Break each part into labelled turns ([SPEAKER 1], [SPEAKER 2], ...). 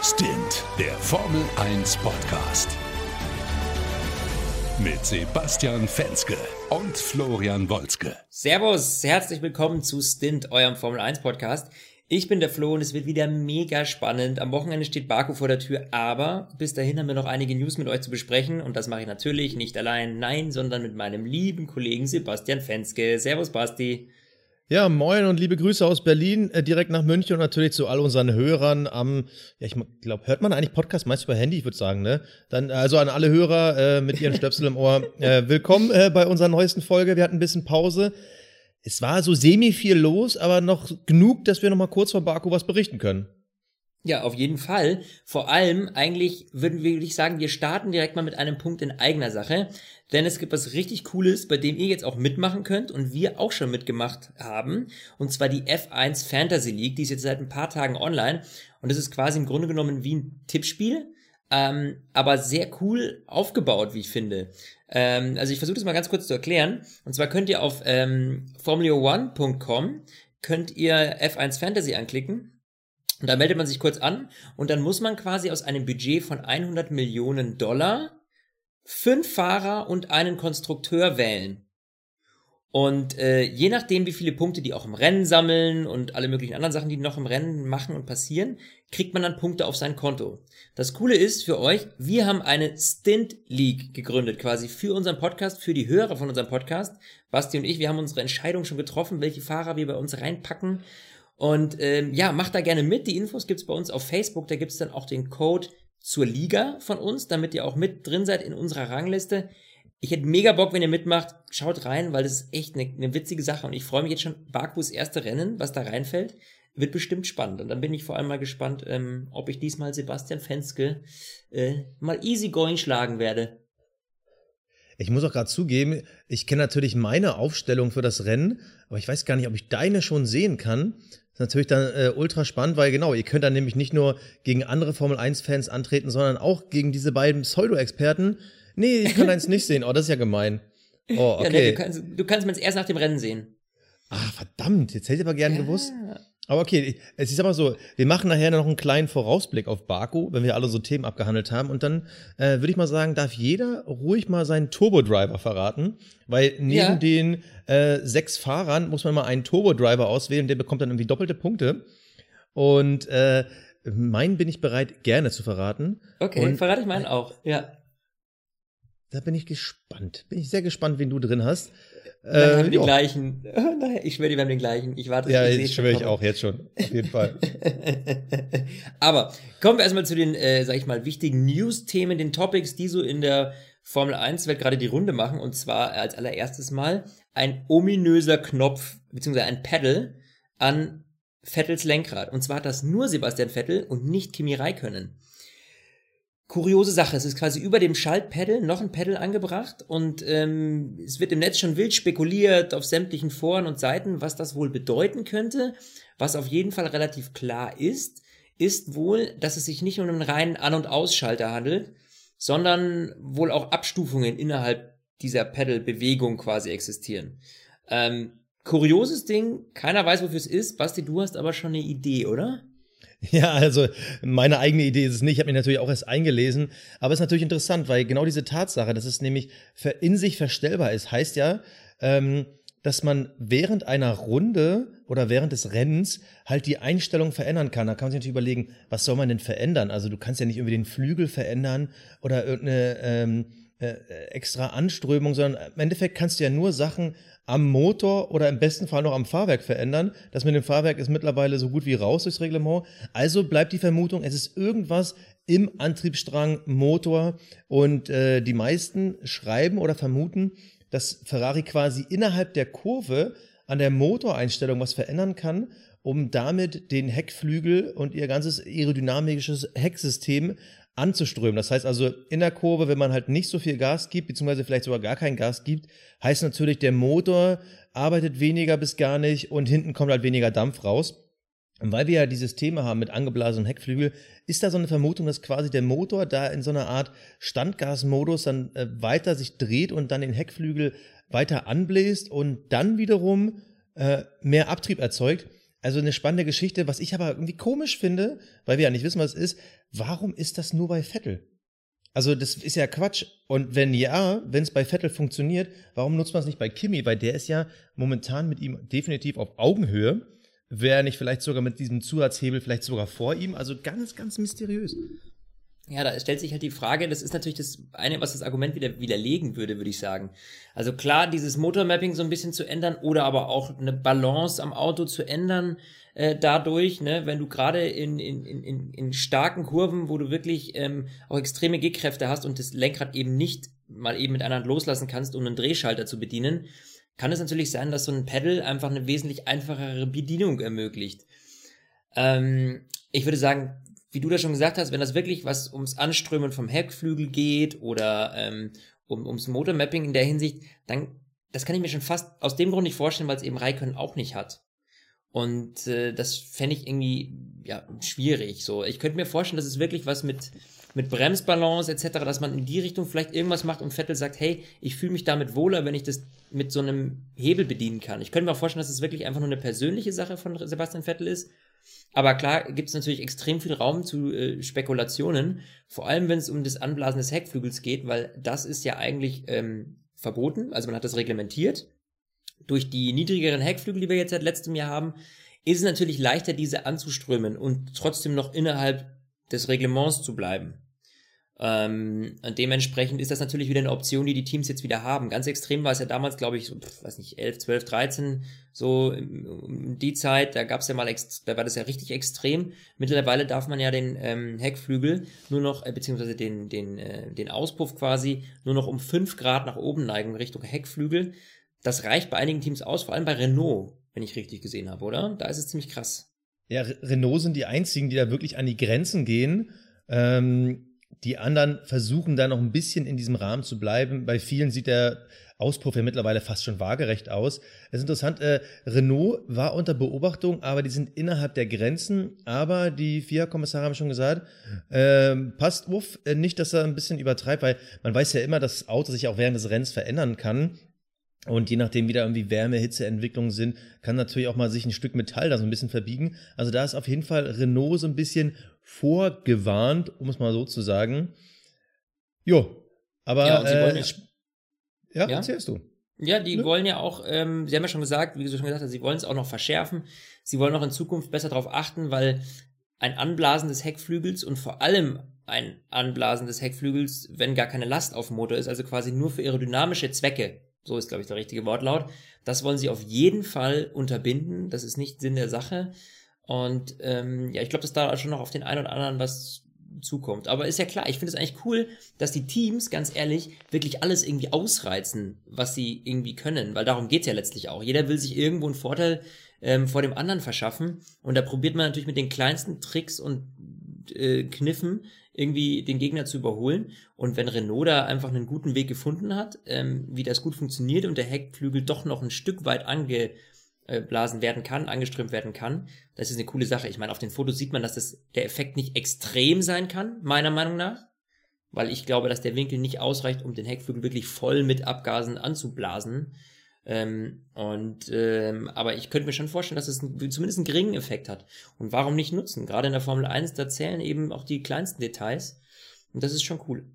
[SPEAKER 1] Stint, der Formel 1 Podcast. Mit Sebastian Fenske und Florian Wolzke.
[SPEAKER 2] Servus, herzlich willkommen zu Stint, eurem Formel 1 Podcast. Ich bin der Flo und es wird wieder mega spannend. Am Wochenende steht Baku vor der Tür, aber bis dahin haben wir noch einige News mit euch zu besprechen und das mache ich natürlich nicht allein, nein, sondern mit meinem lieben Kollegen Sebastian Fenske. Servus, Basti.
[SPEAKER 3] Ja, moin und liebe Grüße aus Berlin, äh, direkt nach München und natürlich zu all unseren Hörern am, ja, ich glaube, hört man eigentlich Podcast meist über Handy, ich würde sagen, ne? Dann, also an alle Hörer äh, mit ihren Stöpsel im Ohr, äh, willkommen äh, bei unserer neuesten Folge. Wir hatten ein bisschen Pause. Es war so semi viel los, aber noch genug, dass wir noch mal kurz vor Baku was berichten können.
[SPEAKER 2] Ja, auf jeden Fall. Vor allem, eigentlich würden wir, würde ich sagen, wir starten direkt mal mit einem Punkt in eigener Sache. Denn es gibt was richtig Cooles, bei dem ihr jetzt auch mitmachen könnt und wir auch schon mitgemacht haben. Und zwar die F1 Fantasy League. Die ist jetzt seit ein paar Tagen online. Und das ist quasi im Grunde genommen wie ein Tippspiel. Ähm, aber sehr cool aufgebaut, wie ich finde. Ähm, also ich versuche das mal ganz kurz zu erklären. Und zwar könnt ihr auf ähm, formula1.com könnt ihr F1 Fantasy anklicken und da meldet man sich kurz an und dann muss man quasi aus einem Budget von 100 Millionen Dollar fünf Fahrer und einen Konstrukteur wählen. Und äh, je nachdem, wie viele Punkte die auch im Rennen sammeln und alle möglichen anderen Sachen, die noch im Rennen machen und passieren, kriegt man dann Punkte auf sein Konto. Das Coole ist für euch, wir haben eine Stint League gegründet, quasi für unseren Podcast, für die Hörer von unserem Podcast. Basti und ich, wir haben unsere Entscheidung schon getroffen, welche Fahrer wir bei uns reinpacken und ähm, ja, macht da gerne mit. Die Infos gibt's bei uns auf Facebook. Da gibt's dann auch den Code zur Liga von uns, damit ihr auch mit drin seid in unserer Rangliste. Ich hätte mega Bock, wenn ihr mitmacht. Schaut rein, weil das ist echt eine, eine witzige Sache. Und ich freue mich jetzt schon, Bakus erste Rennen, was da reinfällt, wird bestimmt spannend. Und dann bin ich vor allem mal gespannt, ähm, ob ich diesmal Sebastian Fenske äh, mal easygoing schlagen werde.
[SPEAKER 3] Ich muss auch gerade zugeben, ich kenne natürlich meine Aufstellung für das Rennen, aber ich weiß gar nicht, ob ich deine schon sehen kann ist natürlich dann äh, ultra spannend, weil genau, ihr könnt dann nämlich nicht nur gegen andere Formel 1-Fans antreten, sondern auch gegen diese beiden Pseudo-Experten. Nee, ich kann eins nicht sehen. Oh, das ist ja gemein. Oh, okay. Ja, nee,
[SPEAKER 2] du kannst, du kannst mir erst nach dem Rennen sehen.
[SPEAKER 3] Ah, verdammt, jetzt hätte ich aber gern ja. gewusst. Aber okay, es ist aber so, wir machen nachher noch einen kleinen Vorausblick auf Baku, wenn wir alle so Themen abgehandelt haben. Und dann äh, würde ich mal sagen, darf jeder ruhig mal seinen Turbo-Driver verraten. Weil neben ja. den äh, sechs Fahrern muss man mal einen Turbo-Driver auswählen, der bekommt dann irgendwie doppelte Punkte. Und äh, meinen bin ich bereit, gerne zu verraten.
[SPEAKER 2] Okay, Und, verrate ich meinen auch, ja.
[SPEAKER 3] Da bin ich gespannt. Bin ich sehr gespannt, wen du drin hast.
[SPEAKER 2] Dann haben wir die gleichen. Ich schwöre, wir haben den gleichen. Ich warte.
[SPEAKER 3] Ja, ich schwöre ich auch jetzt schon. Auf jeden Fall.
[SPEAKER 2] Aber kommen wir erstmal zu den, äh, sag ich mal, wichtigen News-Themen, den Topics, die so in der Formel 1-Welt gerade die Runde machen. Und zwar als allererstes Mal ein ominöser Knopf, beziehungsweise ein Pedal an Vettels Lenkrad. Und zwar hat das nur Sebastian Vettel und nicht Kimi Räikkönen kuriose Sache. Es ist quasi über dem Schaltpedal noch ein Pedal angebracht und ähm, es wird im Netz schon wild spekuliert auf sämtlichen Foren und Seiten, was das wohl bedeuten könnte. Was auf jeden Fall relativ klar ist, ist wohl, dass es sich nicht um einen reinen An- und Ausschalter handelt, sondern wohl auch Abstufungen innerhalb dieser Pedal-Bewegung quasi existieren. Ähm, kurioses Ding, keiner weiß, wofür es ist. Basti, du hast aber schon eine Idee, oder?
[SPEAKER 3] Ja, also meine eigene Idee ist es nicht. Ich habe mich natürlich auch erst eingelesen. Aber es ist natürlich interessant, weil genau diese Tatsache, dass es nämlich in sich verstellbar ist, heißt ja, ähm, dass man während einer Runde oder während des Rennens halt die Einstellung verändern kann. Da kann man sich natürlich überlegen, was soll man denn verändern? Also du kannst ja nicht irgendwie den Flügel verändern oder irgendeine ähm, äh, extra Anströmung, sondern im Endeffekt kannst du ja nur Sachen am Motor oder im besten Fall noch am Fahrwerk verändern. Das mit dem Fahrwerk ist mittlerweile so gut wie raus durchs Reglement. Also bleibt die Vermutung, es ist irgendwas im Antriebsstrang Motor und äh, die meisten schreiben oder vermuten, dass Ferrari quasi innerhalb der Kurve an der Motoreinstellung was verändern kann, um damit den Heckflügel und ihr ganzes aerodynamisches Hecksystem anzuströmen. Das heißt also, in der Kurve, wenn man halt nicht so viel Gas gibt, beziehungsweise vielleicht sogar gar kein Gas gibt, heißt natürlich, der Motor arbeitet weniger bis gar nicht und hinten kommt halt weniger Dampf raus. Und weil wir ja dieses Thema haben mit angeblasenem Heckflügel, ist da so eine Vermutung, dass quasi der Motor da in so einer Art Standgasmodus dann äh, weiter sich dreht und dann den Heckflügel weiter anbläst und dann wiederum äh, mehr Abtrieb erzeugt. Also eine spannende Geschichte, was ich aber irgendwie komisch finde, weil wir ja nicht wissen, was es ist. Warum ist das nur bei Vettel? Also das ist ja Quatsch. Und wenn ja, wenn es bei Vettel funktioniert, warum nutzt man es nicht bei Kimi? Weil der ist ja momentan mit ihm definitiv auf Augenhöhe. Wäre nicht vielleicht sogar mit diesem Zusatzhebel vielleicht sogar vor ihm? Also ganz, ganz mysteriös.
[SPEAKER 2] Ja, da stellt sich halt die Frage, das ist natürlich das eine, was das Argument wieder widerlegen würde, würde ich sagen. Also klar, dieses Motormapping so ein bisschen zu ändern oder aber auch eine Balance am Auto zu ändern, äh, dadurch, ne, wenn du gerade in, in, in, in starken Kurven, wo du wirklich ähm, auch extreme Gehkräfte hast und das Lenkrad eben nicht mal eben mit einer Hand loslassen kannst, um einen Drehschalter zu bedienen, kann es natürlich sein, dass so ein Pedal einfach eine wesentlich einfachere Bedienung ermöglicht. Ähm, ich würde sagen, wie du das schon gesagt hast, wenn das wirklich was ums Anströmen vom Heckflügel geht oder ähm, um, ums Motormapping in der Hinsicht, dann das kann ich mir schon fast aus dem Grund nicht vorstellen, weil es eben Raikön auch nicht hat. Und äh, das fände ich irgendwie ja schwierig. So, ich könnte mir vorstellen, dass es wirklich was mit mit Bremsbalance etc., dass man in die Richtung vielleicht irgendwas macht und Vettel sagt, hey, ich fühle mich damit wohler, wenn ich das mit so einem Hebel bedienen kann. Ich könnte mir vorstellen, dass es wirklich einfach nur eine persönliche Sache von Sebastian Vettel ist aber klar gibt es natürlich extrem viel Raum zu äh, Spekulationen, vor allem wenn es um das Anblasen des Heckflügels geht, weil das ist ja eigentlich ähm, verboten, also man hat das reglementiert. Durch die niedrigeren Heckflügel, die wir jetzt seit letztem Jahr haben, ist es natürlich leichter, diese anzuströmen und trotzdem noch innerhalb des Reglements zu bleiben. Ähm, und dementsprechend ist das natürlich wieder eine Option, die die Teams jetzt wieder haben. Ganz extrem war es ja damals, glaube ich, so, weiß nicht, 11, 12, 13, so um die Zeit, da gab es ja mal, da war das ja richtig extrem. Mittlerweile darf man ja den ähm, Heckflügel nur noch, äh, beziehungsweise den, den, äh, den Auspuff quasi nur noch um 5 Grad nach oben neigen Richtung Heckflügel. Das reicht bei einigen Teams aus, vor allem bei Renault, wenn ich richtig gesehen habe, oder? Da ist es ziemlich krass.
[SPEAKER 3] Ja, Renault sind die einzigen, die da wirklich an die Grenzen gehen. Ähm die anderen versuchen da noch ein bisschen in diesem Rahmen zu bleiben. Bei vielen sieht der Auspuff ja mittlerweile fast schon waagerecht aus. Es ist interessant, äh, Renault war unter Beobachtung, aber die sind innerhalb der Grenzen. Aber die FIA-Kommissare haben schon gesagt, äh, passt auf, äh, nicht, dass er ein bisschen übertreibt, weil man weiß ja immer, dass das Auto sich auch während des Rennens verändern kann. Und je nachdem, wie da irgendwie Wärme, Hitzeentwicklungen sind, kann natürlich auch mal sich ein Stück Metall da so ein bisschen verbiegen. Also da ist auf jeden Fall Renault so ein bisschen vorgewarnt, um es mal so zu sagen. Jo, aber
[SPEAKER 2] ja, sie wollen
[SPEAKER 3] äh, ja, ja, erzählst du.
[SPEAKER 2] Ja, die ne? wollen ja auch, ähm, sie haben ja schon gesagt, wie du schon gesagt hast, sie wollen es auch noch verschärfen. Sie wollen auch in Zukunft besser darauf achten, weil ein Anblasen des Heckflügels und vor allem ein Anblasen des Heckflügels, wenn gar keine Last auf dem Motor ist, also quasi nur für aerodynamische Zwecke, so ist, glaube ich, der richtige Wortlaut. Das wollen sie auf jeden Fall unterbinden. Das ist nicht Sinn der Sache. Und ähm, ja, ich glaube, dass da schon noch auf den einen oder anderen was zukommt. Aber ist ja klar, ich finde es eigentlich cool, dass die Teams, ganz ehrlich, wirklich alles irgendwie ausreizen, was sie irgendwie können. Weil darum geht's ja letztlich auch. Jeder will sich irgendwo einen Vorteil ähm, vor dem anderen verschaffen. Und da probiert man natürlich mit den kleinsten Tricks und äh, Kniffen irgendwie den Gegner zu überholen. Und wenn Renault da einfach einen guten Weg gefunden hat, ähm, wie das gut funktioniert und der Heckflügel doch noch ein Stück weit angeblasen werden kann, angeströmt werden kann, das ist eine coole Sache. Ich meine, auf den Fotos sieht man, dass das, der Effekt nicht extrem sein kann, meiner Meinung nach. Weil ich glaube, dass der Winkel nicht ausreicht, um den Heckflügel wirklich voll mit Abgasen anzublasen. Ähm, und ähm, aber ich könnte mir schon vorstellen, dass es ein, zumindest einen geringen Effekt hat. Und warum nicht nutzen? Gerade in der Formel 1, da zählen eben auch die kleinsten Details. Und das ist schon cool.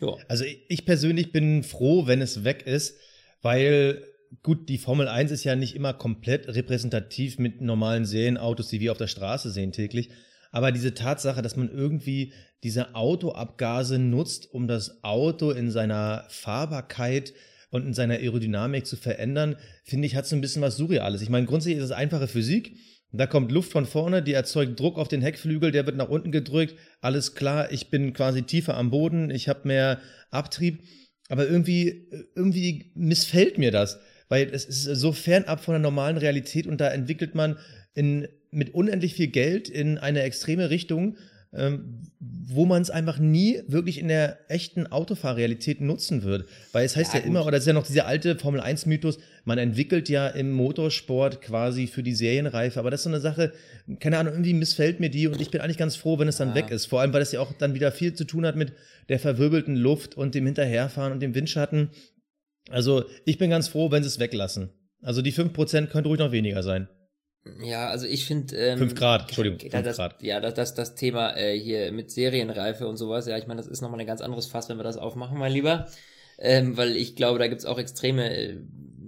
[SPEAKER 3] Ja. Also ich persönlich bin froh, wenn es weg ist, weil gut, die Formel 1 ist ja nicht immer komplett repräsentativ mit normalen Serienautos, die wir auf der Straße sehen täglich. Aber diese Tatsache, dass man irgendwie diese Autoabgase nutzt, um das Auto in seiner Fahrbarkeit und in seiner Aerodynamik zu verändern, finde ich, hat so ein bisschen was Surreales. Ich meine, grundsätzlich ist es einfache Physik. Da kommt Luft von vorne, die erzeugt Druck auf den Heckflügel, der wird nach unten gedrückt. Alles klar, ich bin quasi tiefer am Boden, ich habe mehr Abtrieb. Aber irgendwie, irgendwie missfällt mir das, weil es ist so fernab von der normalen Realität und da entwickelt man in, mit unendlich viel Geld in eine extreme Richtung, ähm, wo man es einfach nie wirklich in der echten Autofahrrealität nutzen wird. Weil es heißt ja, ja immer, oder es ist ja noch dieser alte Formel-1-Mythos, man entwickelt ja im Motorsport quasi für die Serienreife. Aber das ist so eine Sache, keine Ahnung, irgendwie missfällt mir die und ich bin eigentlich ganz froh, wenn es dann ja. weg ist. Vor allem, weil das ja auch dann wieder viel zu tun hat mit der verwirbelten Luft und dem Hinterherfahren und dem Windschatten. Also ich bin ganz froh, wenn sie es weglassen. Also die 5% könnte ruhig noch weniger sein.
[SPEAKER 2] Ja, also ich finde. Ähm,
[SPEAKER 3] 5 Grad, Entschuldigung. 5
[SPEAKER 2] das,
[SPEAKER 3] Grad.
[SPEAKER 2] Ja, das, das, das Thema äh, hier mit Serienreife und sowas, ja, ich meine, das ist nochmal ein ganz anderes Fass, wenn wir das aufmachen, mein Lieber. Ähm, weil ich glaube, da gibt's auch extreme äh,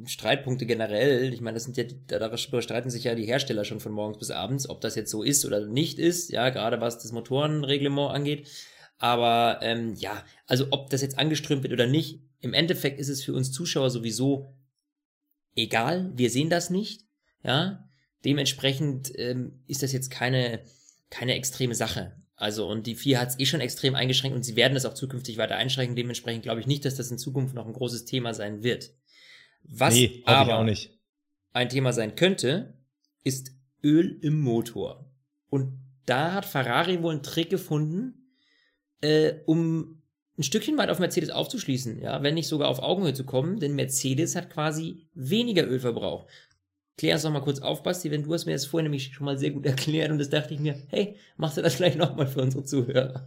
[SPEAKER 2] Streitpunkte generell. Ich meine, das sind ja, darüber streiten sich ja die Hersteller schon von morgens bis abends, ob das jetzt so ist oder nicht ist, ja, gerade was das Motorenreglement angeht. Aber ähm, ja, also ob das jetzt angeströmt wird oder nicht, im Endeffekt ist es für uns Zuschauer sowieso egal. Wir sehen das nicht, ja. Dementsprechend ähm, ist das jetzt keine, keine extreme Sache. Also, und die vier hat es eh schon extrem eingeschränkt und sie werden es auch zukünftig weiter einschränken. Dementsprechend glaube ich nicht, dass das in Zukunft noch ein großes Thema sein wird. Was
[SPEAKER 3] Nee,
[SPEAKER 2] aber
[SPEAKER 3] auch nicht.
[SPEAKER 2] ein Thema sein könnte, ist Öl im Motor. Und da hat Ferrari wohl einen Trick gefunden, äh, um ein Stückchen weit auf Mercedes aufzuschließen, ja, wenn nicht sogar auf Augenhöhe zu kommen, denn Mercedes hat quasi weniger Ölverbrauch. Klär uns doch mal kurz auf, Basti, wenn du hast mir das vorhin nämlich schon mal sehr gut erklärt und das dachte ich mir, hey, machst du das vielleicht nochmal für unsere Zuhörer?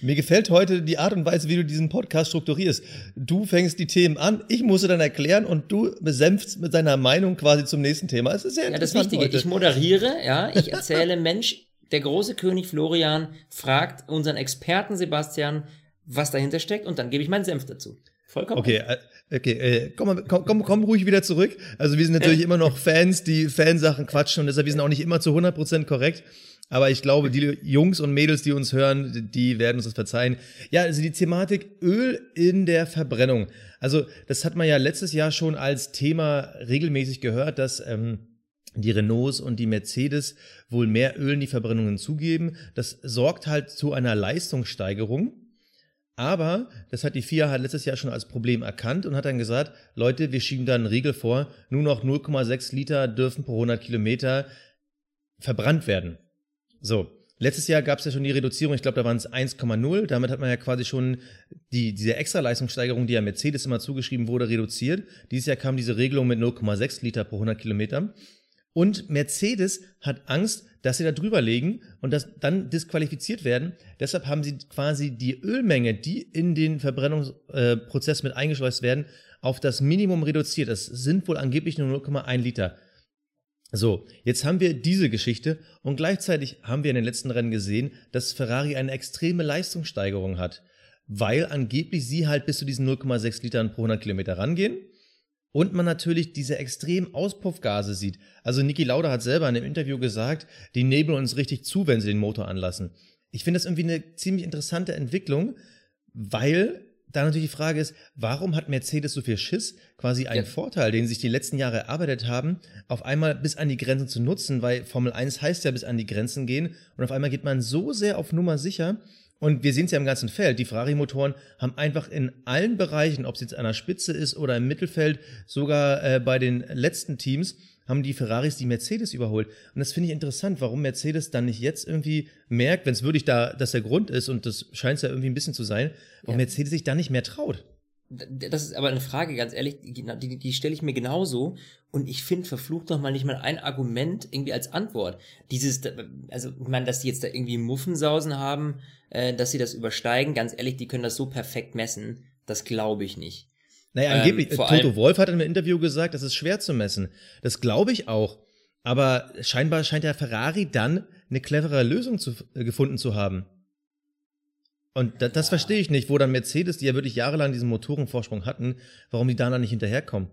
[SPEAKER 3] Mir gefällt heute die Art und Weise, wie du diesen Podcast strukturierst. Du fängst die Themen an, ich muss sie dann erklären und du besänfst mit deiner Meinung quasi zum nächsten Thema. Es ist sehr
[SPEAKER 2] Ja, das
[SPEAKER 3] interessant
[SPEAKER 2] Wichtige,
[SPEAKER 3] heute.
[SPEAKER 2] ich moderiere, ja, ich erzähle, Mensch, der große König Florian fragt unseren Experten Sebastian, was dahinter steckt und dann gebe ich meinen Senf dazu. Vollkommen.
[SPEAKER 3] Okay, äh, okay, äh, komm, komm, komm, komm ruhig wieder zurück. Also wir sind natürlich immer noch Fans, die Fansachen quatschen und deshalb wir sind auch nicht immer zu 100% korrekt. Aber ich glaube, die Jungs und Mädels, die uns hören, die werden uns das verzeihen. Ja, also die Thematik Öl in der Verbrennung. Also das hat man ja letztes Jahr schon als Thema regelmäßig gehört, dass ähm, die Renaults und die Mercedes wohl mehr Öl in die Verbrennungen zugeben. Das sorgt halt zu einer Leistungssteigerung. Aber das hat die FIA halt letztes Jahr schon als Problem erkannt und hat dann gesagt, Leute, wir schieben da einen Riegel vor, nur noch 0,6 Liter dürfen pro 100 Kilometer verbrannt werden. So, letztes Jahr gab es ja schon die Reduzierung, ich glaube, da waren es 1,0. Damit hat man ja quasi schon die, diese Extraleistungssteigerung, die ja Mercedes immer zugeschrieben wurde, reduziert. Dieses Jahr kam diese Regelung mit 0,6 Liter pro 100 Kilometer. Und Mercedes hat Angst, dass sie da drüber legen und dass dann disqualifiziert werden. Deshalb haben sie quasi die Ölmenge, die in den Verbrennungsprozess mit eingeschleust werden, auf das Minimum reduziert. Das sind wohl angeblich nur 0,1 Liter. So, jetzt haben wir diese Geschichte und gleichzeitig haben wir in den letzten Rennen gesehen, dass Ferrari eine extreme Leistungssteigerung hat, weil angeblich sie halt bis zu diesen 0,6 Litern pro 100 Kilometer rangehen und man natürlich diese extremen Auspuffgase sieht. Also Niki Lauda hat selber in einem Interview gesagt, die nebeln uns richtig zu, wenn sie den Motor anlassen. Ich finde das irgendwie eine ziemlich interessante Entwicklung, weil da natürlich die Frage ist, warum hat Mercedes so viel Schiss, quasi einen
[SPEAKER 2] Ja.
[SPEAKER 3] Vorteil, den sich die letzten Jahre erarbeitet haben, auf einmal bis an die Grenzen zu nutzen, weil Formel 1 heißt ja bis an die Grenzen gehen und auf einmal geht man so sehr auf Nummer sicher und wir sehen es ja im ganzen Feld, die Ferrari-Motoren haben einfach in allen Bereichen, ob es jetzt an der Spitze ist oder im Mittelfeld, sogar äh, bei den letzten Teams, haben die Ferraris die Mercedes überholt. Und das finde ich interessant, warum Mercedes dann nicht jetzt irgendwie merkt, wenn es wirklich da das der Grund ist, und das scheint es ja irgendwie ein bisschen zu sein, warum
[SPEAKER 2] Ja.
[SPEAKER 3] Mercedes sich da nicht mehr traut.
[SPEAKER 2] Das ist aber eine Frage, ganz ehrlich, die, die, die stelle ich mir genauso. Und ich finde, verflucht noch mal nicht mal ein Argument irgendwie als Antwort. Dieses, also ich meine, dass die jetzt da irgendwie Muffensausen haben, äh, dass sie das übersteigen, ganz ehrlich, die können das so perfekt messen, das glaube ich nicht.
[SPEAKER 3] Naja,
[SPEAKER 2] Ähm,
[SPEAKER 3] angeblich, äh,
[SPEAKER 2] vor
[SPEAKER 3] Toto Wolf hat in einem Interview gesagt, das ist schwer zu messen. Das glaube ich auch. Aber scheinbar scheint der Ferrari dann eine clevere Lösung zu, äh, gefunden zu haben. Und da, das verstehe ich nicht, wo dann Mercedes, die ja wirklich jahrelang diesen Motorenvorsprung hatten, warum die da dann nicht hinterherkommen.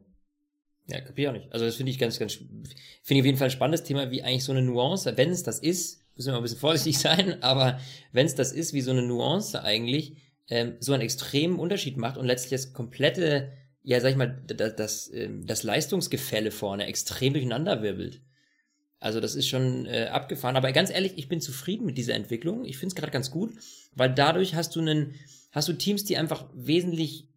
[SPEAKER 2] Ja, kapier auch nicht. Also das finde ich ganz, ganz, finde ich auf jeden Fall ein spannendes Thema, wie eigentlich so eine Nuance, wenn es das ist, müssen wir mal ein bisschen vorsichtig sein, aber wenn es das ist, wie so eine Nuance eigentlich ähm, so einen extremen Unterschied macht und letztlich das komplette, ja, sag ich mal, das, das, ähm, das Leistungsgefälle vorne extrem durcheinander wirbelt. Also das ist schon äh, abgefahren. Aber ganz ehrlich, ich bin zufrieden mit dieser Entwicklung. Ich finde es gerade ganz gut, weil dadurch hast du einen, hast du Teams, die einfach wesentlich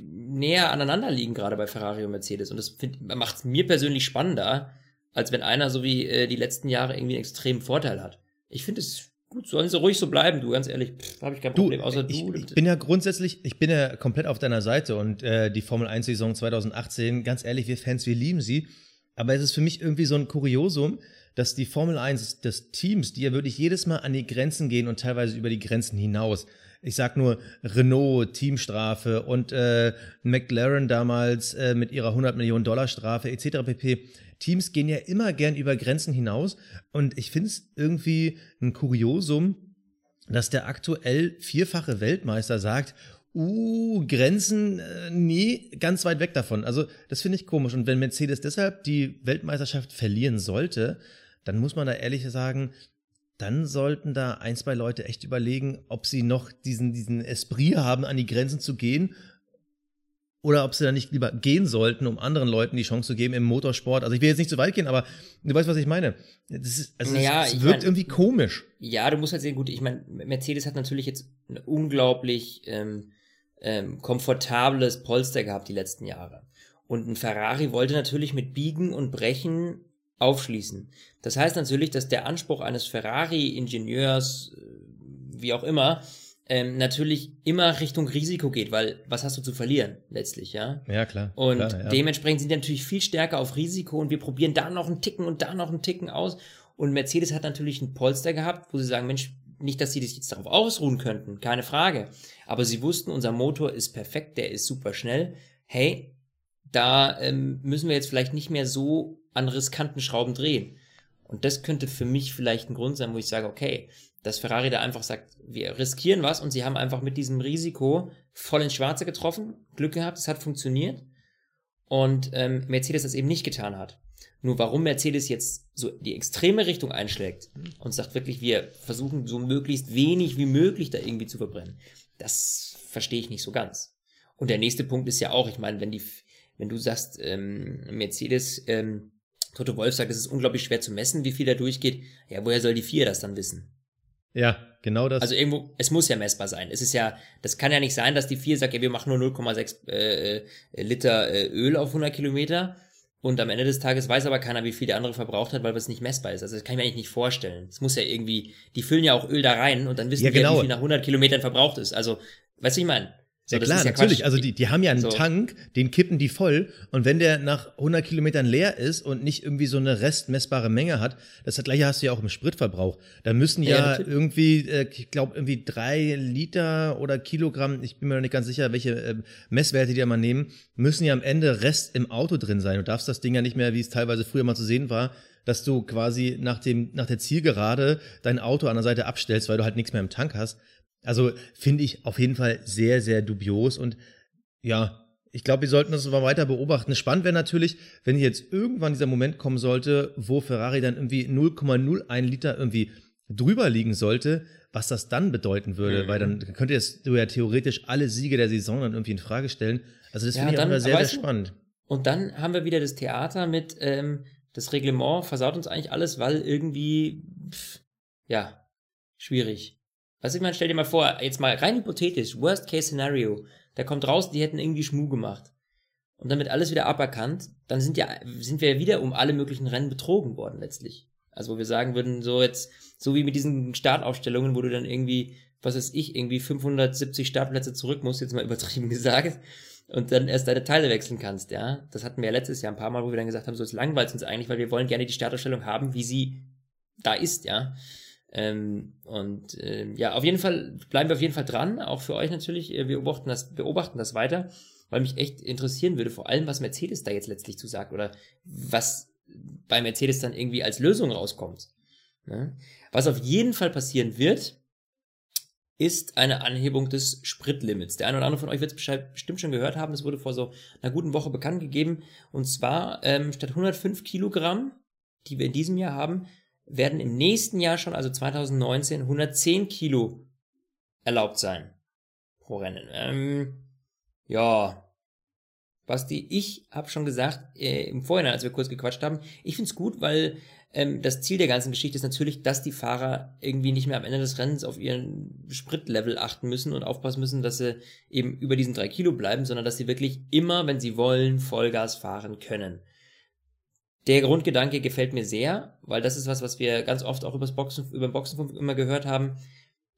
[SPEAKER 2] näher aneinander liegen, gerade bei Ferrari und Mercedes. Und das macht es mir persönlich spannender, als wenn einer so wie äh, die letzten Jahre irgendwie einen extremen Vorteil hat. Ich finde es gut, sollen sie ruhig so bleiben, du, ganz ehrlich, habe ich kein
[SPEAKER 3] Du,
[SPEAKER 2] Problem, außer
[SPEAKER 3] ich,
[SPEAKER 2] du.
[SPEAKER 3] ich bin ja grundsätzlich, ich bin ja komplett auf deiner Seite und äh, die Formel 1 Saison 2018, ganz ehrlich, wir Fans, wir lieben sie. Aber es ist für mich irgendwie so ein Kuriosum, dass die Formel 1 des Teams, die ja wirklich jedes Mal an die Grenzen gehen und teilweise über die Grenzen hinaus. Ich sag nur Renault, Teamstrafe und äh, McLaren damals äh, mit ihrer 100 Millionen Dollar Strafe etc. pp. Teams gehen ja immer gern über Grenzen hinaus und ich finde es irgendwie ein Kuriosum, dass der aktuell vierfache Weltmeister sagt, uh, Grenzen, äh, nee, ganz weit weg davon. Also das finde ich komisch. Und wenn Mercedes deshalb die Weltmeisterschaft verlieren sollte, dann muss man da ehrlich sagen, dann sollten da ein, zwei Leute echt überlegen, ob sie noch diesen, diesen Esprit haben, an die Grenzen zu gehen oder ob sie da nicht lieber gehen sollten, um anderen Leuten die Chance zu geben im Motorsport. Also ich will jetzt nicht zu weit gehen, aber du weißt, was ich meine. Das, ist, also naja, es, es wirkt mein, irgendwie komisch.
[SPEAKER 2] Ja, du musst halt sehen, gut, ich meine, Mercedes hat natürlich jetzt unglaublich ähm, ähm, komfortables Polster gehabt die letzten Jahre. Und ein Ferrari wollte natürlich mit Biegen und Brechen aufschließen. Das heißt natürlich, dass der Anspruch eines Ferrari-Ingenieurs, äh, wie auch immer, ähm, natürlich immer Richtung Risiko geht, weil was hast du zu verlieren letztlich, ja?
[SPEAKER 3] Ja, klar.
[SPEAKER 2] Und
[SPEAKER 3] klar,
[SPEAKER 2] ja. dementsprechend sind die natürlich viel stärker auf Risiko und wir probieren da noch einen Ticken und da noch einen Ticken aus. Und Mercedes hat natürlich einen Polster gehabt, wo sie sagen, Mensch, nicht, dass sie sich jetzt darauf ausruhen könnten, keine Frage. Aber sie wussten, unser Motor ist perfekt, der ist super schnell. Hey, da ähm, müssen wir jetzt vielleicht nicht mehr so an riskanten Schrauben drehen. Und das könnte für mich vielleicht ein Grund sein, wo ich sage, okay, dass Ferrari da einfach sagt, wir riskieren was und sie haben einfach mit diesem Risiko voll ins Schwarze getroffen, Glück gehabt, es hat funktioniert und ähm, Mercedes das eben nicht getan hat. Nur warum Mercedes jetzt so die extreme Richtung einschlägt und sagt wirklich, wir versuchen so möglichst wenig wie möglich da irgendwie zu verbrennen, das verstehe ich nicht so ganz. Und der nächste Punkt ist ja auch, ich meine, wenn die, wenn du sagst, ähm, Mercedes, ähm, Toto Wolf sagt, es ist unglaublich schwer zu messen, wie viel da durchgeht, ja, woher soll die vier das dann wissen?
[SPEAKER 3] Ja, genau das.
[SPEAKER 2] Also irgendwo, es muss ja messbar sein. Es ist ja, das kann ja nicht sein, dass die 4 sagt, ja, wir machen nur 0,6 äh, äh, Liter äh, Öl auf 100 Kilometer und am Ende des Tages weiß aber keiner, wie viel der andere verbraucht hat, weil es nicht messbar ist. Also das kann ich mir eigentlich nicht vorstellen. Es muss ja irgendwie, die füllen ja auch Öl da rein und dann wissen ja, genau. die, ja, wie viel nach 100 Kilometern verbraucht ist. Also, weißt du, ich meine?
[SPEAKER 3] So, ja klar, ja natürlich. Quatsch. Also die, die haben ja einen so. Tank, den kippen die voll und wenn der nach 100 Kilometern leer ist und nicht irgendwie so eine restmessbare Menge hat, das gleiche hast du ja auch im Spritverbrauch. Da müssen ja, ja irgendwie, äh, ich glaube irgendwie drei Liter oder Kilogramm, ich bin mir noch nicht ganz sicher, welche äh, Messwerte die da mal nehmen, müssen ja am Ende Rest im Auto drin sein. Du darfst das Ding ja nicht mehr, wie es teilweise früher mal zu sehen war, dass du quasi nach dem nach der Zielgerade dein Auto an der Seite abstellst, weil du halt nichts mehr im Tank hast. Also finde ich auf jeden Fall sehr, sehr dubios und ja, ich glaube, wir sollten das mal weiter beobachten. Spannend wäre natürlich, wenn jetzt irgendwann dieser Moment kommen sollte, wo Ferrari dann irgendwie 0,01 Liter irgendwie drüber liegen sollte, was das dann bedeuten würde, mhm. weil dann könntest du ja theoretisch alle Siege der Saison dann irgendwie in Frage stellen. Also das ja, finde ich dann, auch immer sehr, sehr spannend.
[SPEAKER 2] Und dann haben wir wieder das Theater mit, ähm, das Reglement versaut uns eigentlich alles, weil irgendwie, pff, ja, schwierig. Was ich meine, stell dir mal vor, jetzt mal rein hypothetisch, Worst Case Scenario, da kommt raus, die hätten irgendwie Schmuh gemacht. Und damit alles wieder aberkannt, dann sind ja, sind wir ja wieder um alle möglichen Rennen betrogen worden letztlich. Also wo wir sagen würden, so jetzt, so wie mit diesen Startaufstellungen, wo du dann irgendwie, was weiß ich, irgendwie 570 Startplätze zurück musst, jetzt mal übertrieben gesagt, und dann erst deine Teile wechseln kannst, ja. Das hatten wir ja letztes Jahr ein paar Mal, wo wir dann gesagt haben, so es langweilt uns eigentlich, weil wir wollen gerne die Startaufstellung haben, wie sie da ist, ja. Ähm, und äh, ja, auf jeden Fall bleiben wir auf jeden Fall dran, auch für euch natürlich. Wir beobachten das, beobachten das weiter, weil mich echt interessieren würde, vor allem, was Mercedes da jetzt letztlich zu sagt oder was bei Mercedes dann irgendwie als Lösung rauskommt. Ne? Was auf jeden Fall passieren wird, ist eine Anhebung des Spritlimits. Der eine oder andere von euch wird es bestimmt schon gehört haben. Es wurde vor so einer guten Woche bekannt gegeben. Und zwar ähm, statt 105 Kilogramm, die wir in diesem Jahr haben, werden im nächsten Jahr schon, also 2019, 110 Kilo erlaubt sein pro Rennen. Ähm, ja, Basti, ich habe schon gesagt, äh, im Vorhinein, als wir kurz gequatscht haben, ich find's gut, weil ähm, das Ziel der ganzen Geschichte ist natürlich, dass die Fahrer irgendwie nicht mehr am Ende des Rennens auf ihren Spritlevel achten müssen und aufpassen müssen, dass sie eben über diesen drei Kilo bleiben, sondern dass sie wirklich immer, wenn sie wollen, Vollgas fahren können. Der Grundgedanke gefällt mir sehr, weil das ist was, was wir ganz oft auch übers Boxen, über den Boxenfunk immer gehört haben,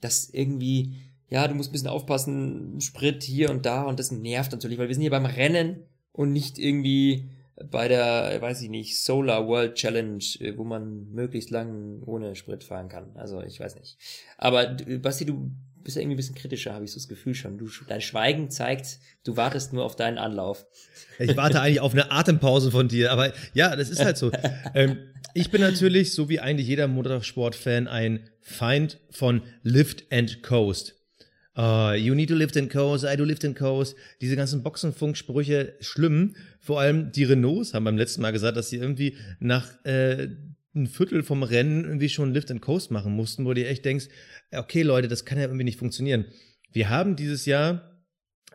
[SPEAKER 2] dass irgendwie, ja, du musst ein bisschen aufpassen, Sprit hier und da und das nervt natürlich, weil wir sind hier beim Rennen und nicht irgendwie bei der, weiß ich nicht, Solar World Challenge, äh, wo man möglichst lang ohne Sprit fahren kann. Also ich weiß nicht. Aber Basti, du bist ja irgendwie ein bisschen kritischer, habe ich so das Gefühl schon. Du, dein Schweigen zeigt, du wartest nur auf deinen Anlauf.
[SPEAKER 3] Ich warte eigentlich auf eine Atempause von dir, aber ja, das ist halt so. ähm, ich bin natürlich, so wie eigentlich jeder Motorsport-Fan, ein Feind von Lift and Coast. Uh, you need to lift and coast, I do lift and coast. Diese ganzen Boxenfunksprüche, schlimm. Vor allem die Renaults haben beim letzten Mal gesagt, dass sie irgendwie nach äh, ein Viertel vom Rennen irgendwie schon Lift and Coast machen mussten, wo du echt denkst, okay Leute, das kann ja irgendwie nicht funktionieren. Wir haben dieses Jahr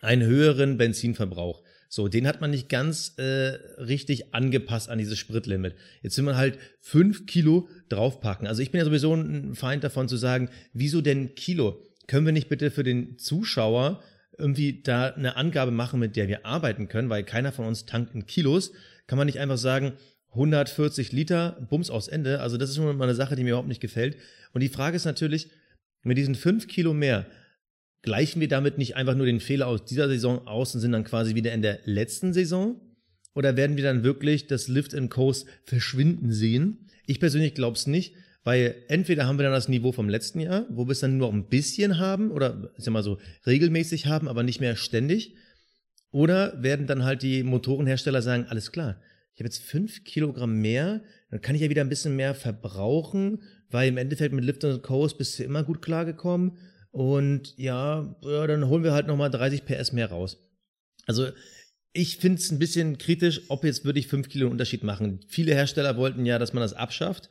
[SPEAKER 3] einen höheren Benzinverbrauch. So, den hat man nicht ganz äh, richtig angepasst an dieses Spritlimit. Jetzt will man halt fünf Kilo draufpacken. Also ich bin ja sowieso ein Feind davon zu sagen, wieso denn Kilo? Können wir nicht bitte für den Zuschauer irgendwie da eine Angabe machen, mit der wir arbeiten können, weil keiner von uns tankt in Kilos. Kann man nicht einfach sagen, 140 Liter, Bums aus Ende. Also das ist schon mal eine Sache, die mir überhaupt nicht gefällt. Und die Frage ist natürlich, mit diesen fünf Kilo mehr, gleichen wir damit nicht einfach nur den Fehler aus dieser Saison aus und sind dann quasi wieder in der letzten Saison? Oder werden wir dann wirklich das Lift and Coast verschwinden sehen? Ich persönlich glaube es nicht, weil entweder haben wir dann das Niveau vom letzten Jahr, wo wir es dann nur noch ein bisschen haben oder ich sag mal so regelmäßig haben, aber nicht mehr ständig. Oder werden dann halt die Motorenhersteller sagen, alles klar, ich habe jetzt fünf Kilogramm mehr, dann kann ich ja wieder ein bisschen mehr verbrauchen, weil im Endeffekt mit Lift and Coast bist du immer gut klargekommen. Und ja, ja dann holen wir halt nochmal 30 PS mehr raus. Also ich finde es ein bisschen kritisch, ob jetzt wirklich fünf Kilo einen Unterschied machen. Viele Hersteller wollten ja, dass man das abschafft.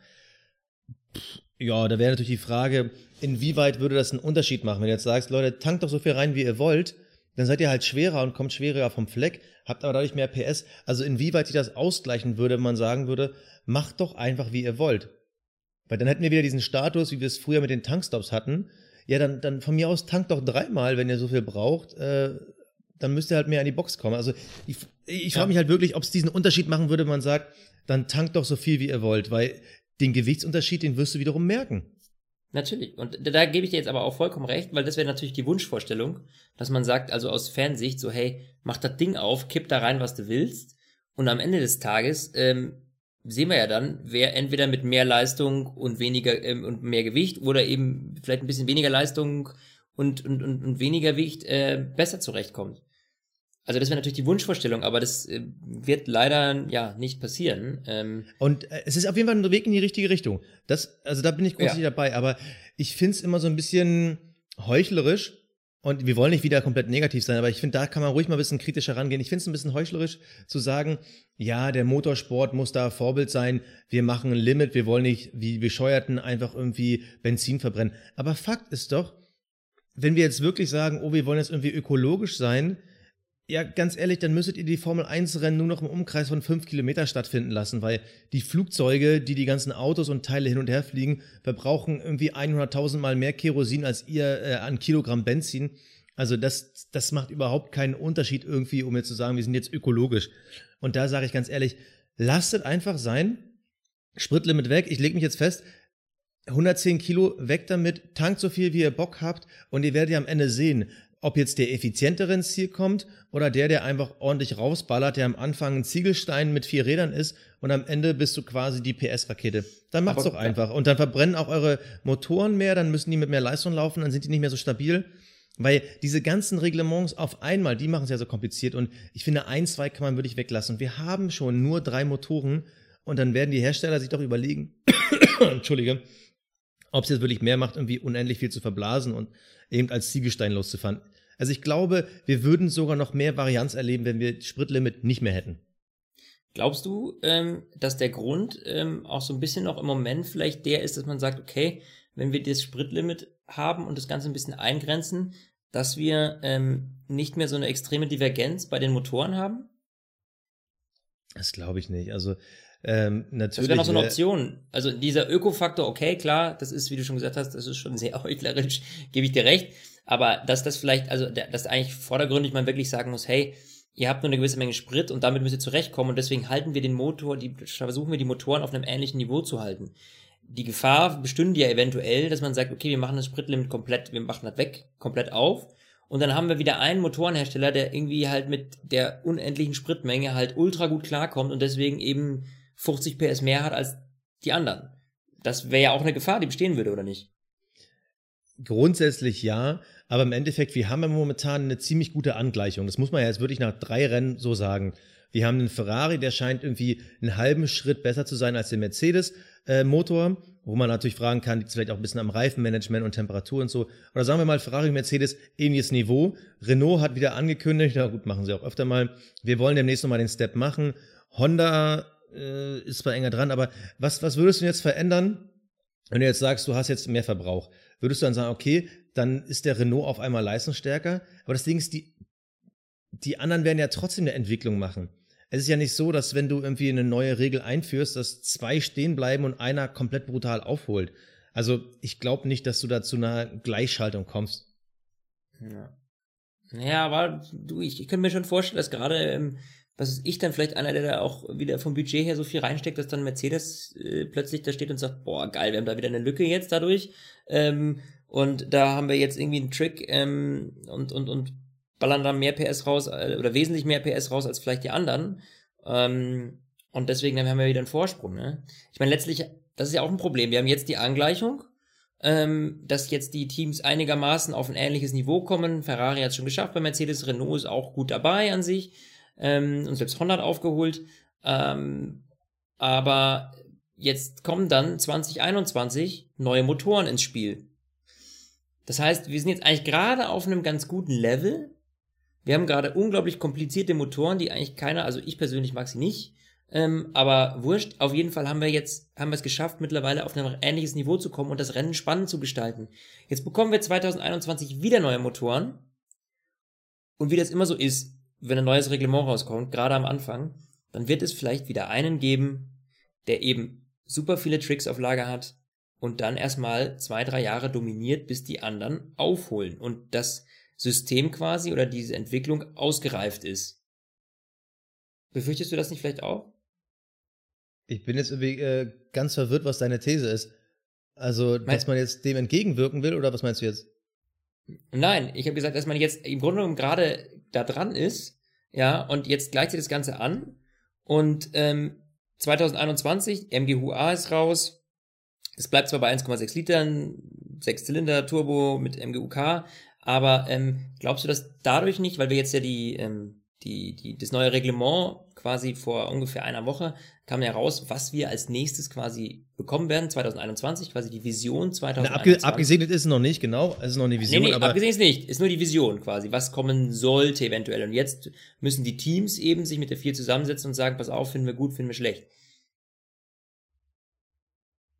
[SPEAKER 3] Ja, da wäre natürlich die Frage, inwieweit würde das einen Unterschied machen? Wenn du jetzt sagst, Leute, tankt doch so viel rein, wie ihr wollt, dann seid ihr halt schwerer und kommt schwerer vom Fleck, habt aber dadurch mehr PS. Also inwieweit sich das ausgleichen würde, wenn man sagen würde, macht doch einfach, wie ihr wollt. Weil dann hätten wir wieder diesen Status, wie wir es früher mit den Tankstops hatten. Ja, dann, dann von mir aus tankt doch dreimal, wenn ihr so viel braucht. Äh, dann müsst ihr halt mehr an die Box kommen. Also ich, ich frage mich halt wirklich, ob es diesen Unterschied machen würde, wenn man sagt, dann tankt doch so viel, wie ihr wollt. Weil den Gewichtsunterschied, den wirst du wiederum merken.
[SPEAKER 2] Natürlich. Und da gebe ich dir jetzt aber auch vollkommen recht, weil das wäre natürlich die Wunschvorstellung, dass man sagt, also aus Fernsicht, so, hey, mach das Ding auf, kipp da rein, was du willst. Und am Ende des Tages ähm, sehen wir ja dann, wer entweder mit mehr Leistung und weniger ähm, und mehr Gewicht oder eben vielleicht ein bisschen weniger Leistung und, und, und, und weniger Gewicht äh, besser zurechtkommt. Also das wäre natürlich die Wunschvorstellung, aber das äh, wird leider ja nicht passieren. Ähm,
[SPEAKER 3] und äh, es ist auf jeden Fall ein Weg in die richtige Richtung. Das, also da bin ich grundsätzlich ja. dabei, aber ich finde es immer so ein bisschen heuchlerisch. Und wir wollen nicht wieder komplett negativ sein, aber ich finde, da kann man ruhig mal ein bisschen kritischer rangehen. Ich finde es ein bisschen heuchlerisch zu sagen, ja, der Motorsport muss da Vorbild sein. Wir machen ein Limit, wir wollen nicht wie Bescheuerten einfach irgendwie Benzin verbrennen. Aber Fakt ist doch, wenn wir jetzt wirklich sagen, oh, wir wollen jetzt irgendwie ökologisch sein, ja, ganz ehrlich, dann müsstet ihr die Formel 1 Rennen nur noch im Umkreis von fünf Kilometer stattfinden lassen, weil die Flugzeuge, die die ganzen Autos und Teile hin und her fliegen, verbrauchen irgendwie 100.000 Mal mehr Kerosin als ihr äh, an Kilogramm Benzin. Also das, das macht überhaupt keinen Unterschied irgendwie, um jetzt zu sagen, wir sind jetzt ökologisch. Und da sage ich ganz ehrlich, lasst es einfach sein. Spritlimit weg. Ich lege mich jetzt fest, 110 Kilo weg damit, tankt so viel, wie ihr Bock habt und ihr werdet ja am Ende sehen, ob jetzt der effizientere ins Ziel kommt oder der, der einfach ordentlich rausballert, der am Anfang ein Ziegelstein mit vier Rädern ist und am Ende bist du quasi die PS-Rakete. Dann macht's doch einfach. Und dann verbrennen auch eure Motoren mehr, dann müssen die mit mehr Leistung laufen, dann sind die nicht mehr so stabil. Weil diese ganzen Reglements auf einmal, die machen es ja so kompliziert und ich finde, ein, zwei kann man wirklich weglassen. Wir haben schon nur drei Motoren und dann werden die Hersteller sich doch überlegen, Entschuldige, ob es jetzt wirklich mehr macht, irgendwie unendlich viel zu verblasen und eben als Ziegelstein loszufahren. Also ich glaube, wir würden sogar noch mehr Varianz erleben, wenn wir Spritlimit nicht mehr hätten.
[SPEAKER 2] Glaubst du, ähm, dass der Grund ähm, auch so ein bisschen noch im Moment vielleicht der ist, dass man sagt, okay, wenn wir das Spritlimit haben und das Ganze ein bisschen eingrenzen, dass wir ähm, nicht mehr so eine extreme Divergenz bei den Motoren haben?
[SPEAKER 3] Das glaube ich nicht. Also ähm, natürlich.
[SPEAKER 2] Das wäre noch so eine Option. Also dieser Ökofaktor, okay, klar, das ist, wie du schon gesagt hast, das ist schon sehr heuchlerisch, gebe ich dir recht. Aber dass das vielleicht, also dass eigentlich vordergründig man wirklich sagen muss, hey, ihr habt nur eine gewisse Menge Sprit und damit müsst ihr zurechtkommen und deswegen halten wir den Motor, die, versuchen wir die Motoren auf einem ähnlichen Niveau zu halten. Die Gefahr bestünde ja eventuell, dass man sagt, okay, wir machen das Spritlimit komplett, wir machen das weg, komplett auf und dann haben wir wieder einen Motorenhersteller, der irgendwie halt mit der unendlichen Spritmenge halt ultra gut klarkommt und deswegen eben 50 PS mehr hat als die anderen. Das wäre ja auch eine Gefahr, die bestehen würde, oder nicht?
[SPEAKER 3] Grundsätzlich ja, aber im Endeffekt, wir haben ja momentan eine ziemlich gute Angleichung. Das muss man ja jetzt wirklich nach drei Rennen so sagen. Wir haben einen Ferrari, der scheint irgendwie einen halben Schritt besser zu sein als der Mercedes-Motor, äh, wo man natürlich fragen kann, liegt vielleicht auch ein bisschen am Reifenmanagement und Temperatur und so. Oder sagen wir mal, Ferrari, Mercedes, ähnliches Niveau. Renault hat wieder angekündigt, na gut, machen sie auch öfter mal, wir wollen demnächst nochmal den Step machen. Honda äh, ist zwar enger dran, aber was, was würdest du jetzt verändern, wenn du jetzt sagst, du hast jetzt mehr Verbrauch? Würdest du dann sagen, okay, dann ist der Renault auf einmal leistungsstärker? Aber das Ding ist, die, die anderen werden ja trotzdem eine Entwicklung machen. Es ist ja nicht so, dass wenn du irgendwie eine neue Regel einführst, dass zwei stehen bleiben und einer komplett brutal aufholt. Also ich glaube nicht, dass du da zu einer Gleichschaltung kommst.
[SPEAKER 2] Ja. Ja, aber du, ich, ich könnte mir schon vorstellen, dass gerade ähm, was ist ich dann vielleicht einer, der da auch wieder vom Budget her so viel reinsteckt, dass dann Mercedes äh, plötzlich da steht und sagt, boah, geil, wir haben da wieder eine Lücke jetzt dadurch. Ähm, und da haben wir jetzt irgendwie einen Trick ähm, und, und, und ballern da mehr PS raus äh, oder wesentlich mehr PS raus als vielleicht die anderen. Ähm, und deswegen haben wir wieder einen Vorsprung. Ne? Ich meine, letztlich, das ist ja auch ein Problem. Wir haben jetzt die Angleichung, ähm, dass jetzt die Teams einigermaßen auf ein ähnliches Niveau kommen. Ferrari hat es schon geschafft bei Mercedes, Renault ist auch gut dabei an sich ähm, und selbst 100 aufgeholt. Ähm, aber jetzt kommen dann 2021 neue Motoren ins Spiel. Das heißt, wir sind jetzt eigentlich gerade auf einem ganz guten Level. Wir haben gerade unglaublich komplizierte Motoren, die eigentlich keiner, also ich persönlich mag sie nicht, ähm, aber wurscht. Auf jeden Fall haben wir jetzt, haben wir es geschafft, mittlerweile auf ein ähnliches Niveau zu kommen und das Rennen spannend zu gestalten. Jetzt bekommen wir 2021 wieder neue Motoren. Und wie das immer so ist, wenn ein neues Reglement rauskommt, gerade am Anfang, dann wird es vielleicht wieder einen geben, der eben super viele Tricks auf Lager hat und dann erstmal zwei, drei Jahre dominiert, bis die anderen aufholen und das System quasi oder diese Entwicklung ausgereift ist. Befürchtest du das nicht vielleicht auch?
[SPEAKER 3] Ich bin jetzt irgendwie äh, ganz verwirrt, was deine These ist. Also, mein dass man jetzt dem entgegenwirken will, oder was meinst du jetzt?
[SPEAKER 2] Nein, ich habe gesagt, dass man jetzt im Grunde genommen gerade da dran ist, ja, und jetzt gleicht sich das Ganze an und ähm, 2021, MGUA ist raus, es bleibt zwar bei 1,6 Litern, 6 Zylinder Turbo mit MGUK, aber ähm, glaubst du, dass dadurch nicht, weil wir jetzt ja die, ähm, die, die, das neue Reglement quasi vor ungefähr einer Woche kam ja raus, was wir als nächstes quasi bekommen werden, 2021, quasi die Vision 2021.
[SPEAKER 3] Na, abgesegnet ist es noch nicht, genau, es ist noch eine Vision. Nee, nee, aber
[SPEAKER 2] abgesegnet ist nicht, ist nur die Vision quasi, was kommen sollte eventuell. Und jetzt müssen die Teams eben sich mit der 4 zusammensetzen und sagen, pass auf, finden wir gut, finden wir schlecht.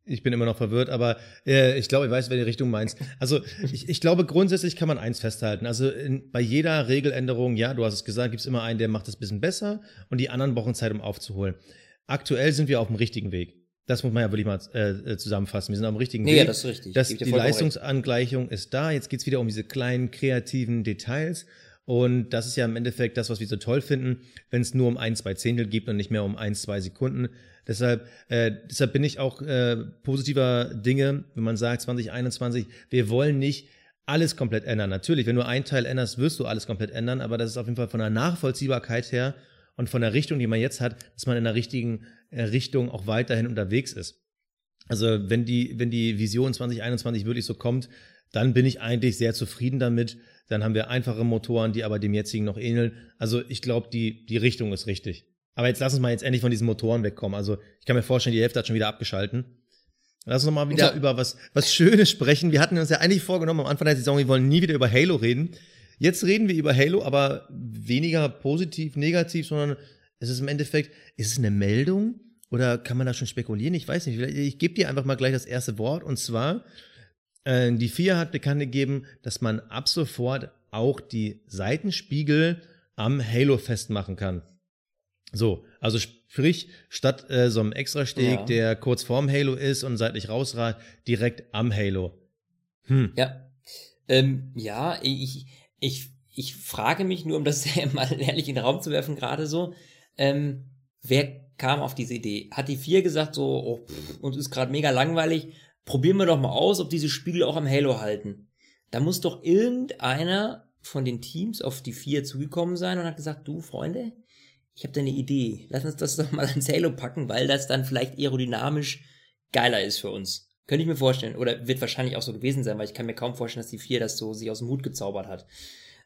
[SPEAKER 3] Ich bin immer noch verwirrt, aber äh, ich glaube, ich weiß, welche Richtung meinst. Also ich, ich glaube, grundsätzlich kann man eins festhalten. Also in, bei jeder Regeländerung, ja, du hast es gesagt, gibt es immer einen, der macht es ein bisschen besser und die anderen brauchen Zeit, um aufzuholen. Aktuell sind wir auf dem richtigen Weg. Das muss man ja wirklich mal äh, äh zusammenfassen. Wir sind auf dem richtigen
[SPEAKER 2] nee,
[SPEAKER 3] Weg.
[SPEAKER 2] Ja, das ist richtig.
[SPEAKER 3] Das, die Leistungsangleichung ist da. Jetzt geht's wieder um diese kleinen kreativen Details. Und das ist ja im Endeffekt das, was wir so toll finden, wenn es nur um ein, zwei Zehntel gibt und nicht mehr um ein, zwei Sekunden. Deshalb, äh, deshalb bin ich auch äh, positiver Dinge, wenn man sagt 2021, wir wollen nicht alles komplett ändern. Natürlich, wenn du einen Teil änderst, wirst du alles komplett ändern, aber das ist auf jeden Fall von der Nachvollziehbarkeit her und von der Richtung, die man jetzt hat, dass man in der richtigen äh, Richtung auch weiterhin unterwegs ist. Also wenn die, wenn die Vision 2021 wirklich so kommt, dann bin ich eigentlich sehr zufrieden damit. Dann haben wir einfache Motoren, die aber dem jetzigen noch ähneln. Also ich glaube, die, die Richtung ist richtig. Aber jetzt lass uns mal jetzt endlich von diesen Motoren wegkommen. Also ich kann mir vorstellen, die Hälfte hat schon wieder abgeschalten. Lass uns mal wieder ja. über was, was Schönes sprechen. Wir hatten uns ja eigentlich vorgenommen am Anfang der Saison, wir wollen nie wieder über Halo reden. Jetzt reden wir über Halo, aber weniger positiv, negativ, sondern es ist im Endeffekt, ist es eine Meldung oder kann man da schon spekulieren? Ich weiß nicht. Ich gebe dir einfach mal gleich das erste Wort und zwar, äh, die FIA hat bekannt gegeben, dass man ab sofort auch die Seitenspiegel am Halo festmachen kann. So, also sprich, statt äh, so einem Extrasteg, ja. der kurz vorm Halo ist und seitlich rausragt, direkt am Halo.
[SPEAKER 2] Hm. Ja. Ähm, ja, ich, ich, ich frage mich nur, um das mal ehrlich in den Raum zu werfen, gerade so, ähm, wer kam auf diese Idee? Hat die vier gesagt, so, oh, pff, uns ist gerade mega langweilig, probieren wir doch mal aus, ob diese Spiegel auch am Halo halten. Da muss doch irgendeiner von den Teams auf die vier zugekommen sein und hat gesagt, du Freunde, ich habe da eine Idee. Lass uns das doch mal ans Halo packen, weil das dann vielleicht aerodynamisch geiler ist für uns. Könnte ich mir vorstellen. Oder wird wahrscheinlich auch so gewesen sein, weil ich kann mir kaum vorstellen, dass die vier das so sich aus dem Hut gezaubert hat.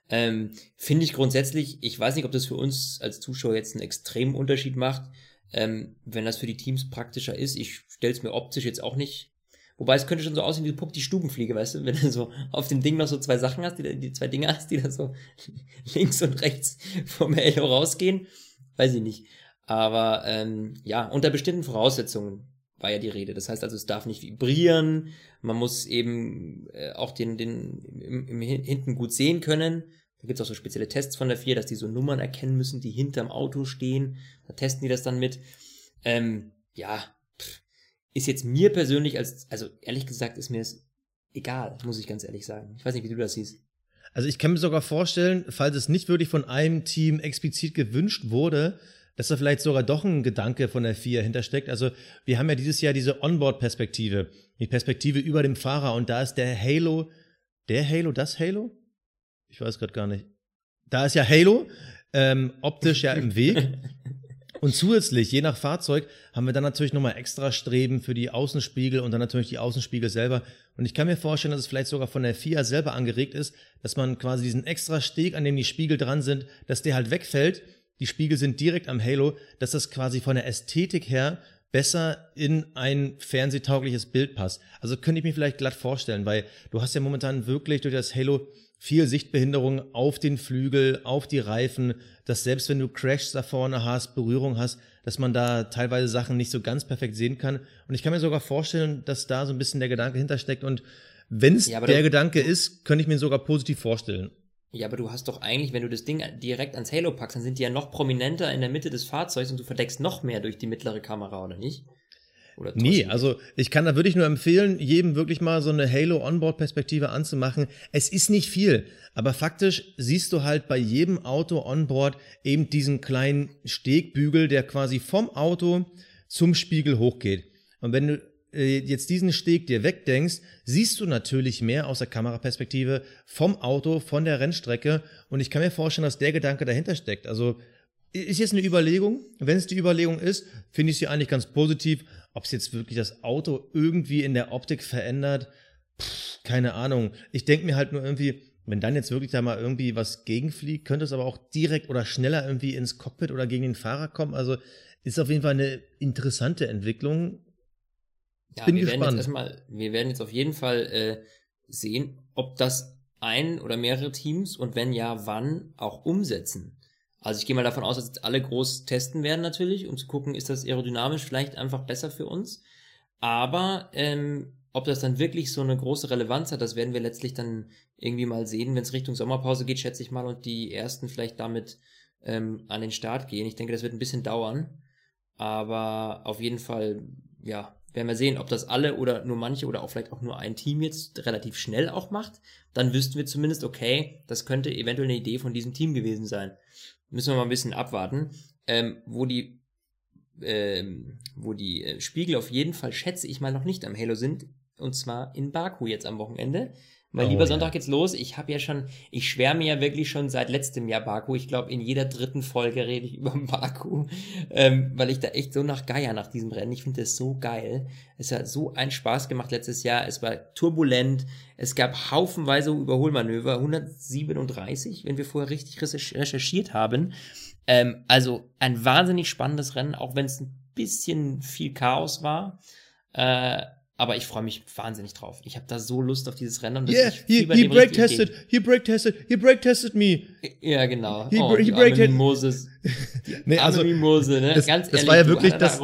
[SPEAKER 2] Ähm, Finde ich grundsätzlich, ich weiß nicht, ob das für uns als Zuschauer jetzt einen extremen Unterschied macht. Ähm, wenn das für die Teams praktischer ist, ich stelle es mir optisch jetzt auch nicht. Wobei es könnte schon so aussehen wie Puck die Stubenfliege, weißt du, wenn du so auf dem Ding noch so zwei Sachen hast, die, die zwei Dinge hast, die da so links und rechts vom Halo rausgehen. Weiß ich nicht. Aber ähm, ja, unter bestimmten Voraussetzungen war ja die Rede. Das heißt also, es darf nicht vibrieren, man muss eben äh, auch den, den im, im, hinten gut sehen können. Da gibt's auch so spezielle Tests von der 4, dass die so Nummern erkennen müssen, die hinterm Auto stehen. Da testen die das dann mit. Ähm, ja, ist jetzt mir persönlich als, also ehrlich gesagt, ist mir das egal, muss ich ganz ehrlich sagen. Ich weiß nicht, wie du das siehst.
[SPEAKER 3] Also ich kann mir sogar vorstellen, falls es nicht wirklich von einem Team explizit gewünscht wurde, dass da vielleicht sogar doch ein Gedanke von der FIA hintersteckt. Also wir haben ja dieses Jahr diese Onboard-Perspektive, die Perspektive über dem Fahrer und da ist der Halo, der Halo, das Halo? Ich weiß gerade gar nicht. Da ist ja Halo ähm, optisch ja im Weg. Und zusätzlich, je nach Fahrzeug, haben wir dann natürlich nochmal extra Streben für die Außenspiegel und dann natürlich die Außenspiegel selber. Und ich kann mir vorstellen, dass es vielleicht sogar von der FIA selber angeregt ist, dass man quasi diesen extra Steg, an dem die Spiegel dran sind, dass der halt wegfällt. Die Spiegel sind direkt am Halo, dass das quasi von der Ästhetik her besser in ein fernsehtaugliches Bild passt. Also könnte ich mir vielleicht glatt vorstellen, weil du hast ja momentan wirklich durch das Halo viel Sichtbehinderung auf den Flügel, auf die Reifen, dass selbst wenn du Crashs da vorne hast, Berührung hast, dass man da teilweise Sachen nicht so ganz perfekt sehen kann. Und ich kann mir sogar vorstellen, dass da so ein bisschen der Gedanke hintersteckt. Und wenn es ja, der Gedanke ist, könnte ich mir sogar positiv vorstellen.
[SPEAKER 2] Ja, aber du hast doch eigentlich, wenn du das Ding direkt ans Halo packst, dann sind die ja noch prominenter in der Mitte des Fahrzeugs und du verdeckst noch mehr durch die mittlere Kamera, oder nicht?
[SPEAKER 3] Oder nee, also ich kann da wirklich nur empfehlen, jedem wirklich mal so eine Halo-Onboard-Perspektive anzumachen. Es ist nicht viel, aber faktisch siehst du halt bei jedem Auto onboard eben diesen kleinen Stegbügel, der quasi vom Auto zum Spiegel hochgeht. Und wenn du äh, jetzt diesen Steg dir wegdenkst, siehst du natürlich mehr aus der Kameraperspektive vom Auto, von der Rennstrecke. Und ich kann mir vorstellen, dass der Gedanke dahinter steckt. Also ist jetzt eine Überlegung. Wenn es die Überlegung ist, finde ich sie eigentlich ganz positiv. Ob es jetzt wirklich das Auto irgendwie in der Optik verändert, pff, keine Ahnung. Ich denke mir halt nur irgendwie, wenn dann jetzt wirklich da mal irgendwie was gegenfliegt, könnte es aber auch direkt oder schneller irgendwie ins Cockpit oder gegen den Fahrer kommen. Also ist auf jeden Fall eine interessante Entwicklung.
[SPEAKER 2] Ja, Bin wir gespannt. Werden jetzt erstmal, wir werden jetzt auf jeden Fall äh, sehen, ob das ein oder mehrere Teams und wenn ja, wann auch umsetzen. Also ich gehe mal davon aus, dass jetzt alle groß testen werden natürlich, um zu gucken, ist das aerodynamisch vielleicht einfach besser für uns. Aber ähm, ob das dann wirklich so eine große Relevanz hat, das werden wir letztlich dann irgendwie mal sehen, wenn es Richtung Sommerpause geht, schätze ich mal, und die ersten vielleicht damit ähm, an den Start gehen. Ich denke, das wird ein bisschen dauern. Aber auf jeden Fall, ja, werden wir sehen, ob das alle oder nur manche oder auch vielleicht auch nur ein Team jetzt relativ schnell auch macht. Dann wüssten wir zumindest, okay, das könnte eventuell eine Idee von diesem Team gewesen sein müssen wir mal ein bisschen abwarten, ähm, wo die, ähm, wo die äh, Spiegel auf jeden Fall, schätze ich mal, noch nicht am Halo sind, und zwar in Baku jetzt am Wochenende. Mein oh, lieber Sonntag geht's los. Ich habe ja schon, ich schwärme ja wirklich schon seit letztem Jahr Baku. Ich glaube, in jeder dritten Folge rede ich über Baku, ähm, weil ich da echt so nach Geier nach diesem Rennen. Ich finde das so geil. Es hat so einen Spaß gemacht letztes Jahr. Es war turbulent. Es gab haufenweise Überholmanöver, 137, wenn wir vorher richtig recherchiert haben. Ähm, also ein wahnsinnig spannendes Rennen, auch wenn es ein bisschen viel Chaos war. Äh, aber ich freue mich wahnsinnig drauf. Ich habe da so Lust auf dieses Rennen.
[SPEAKER 3] Und yeah, he, he break tested, he break tested, he break tested me.
[SPEAKER 2] Ja, genau.
[SPEAKER 3] He, oh, he break tested.
[SPEAKER 2] Moses. nee, also,
[SPEAKER 3] Mimose, ne? Das, Ganz das ehrlich, war ja wirklich das,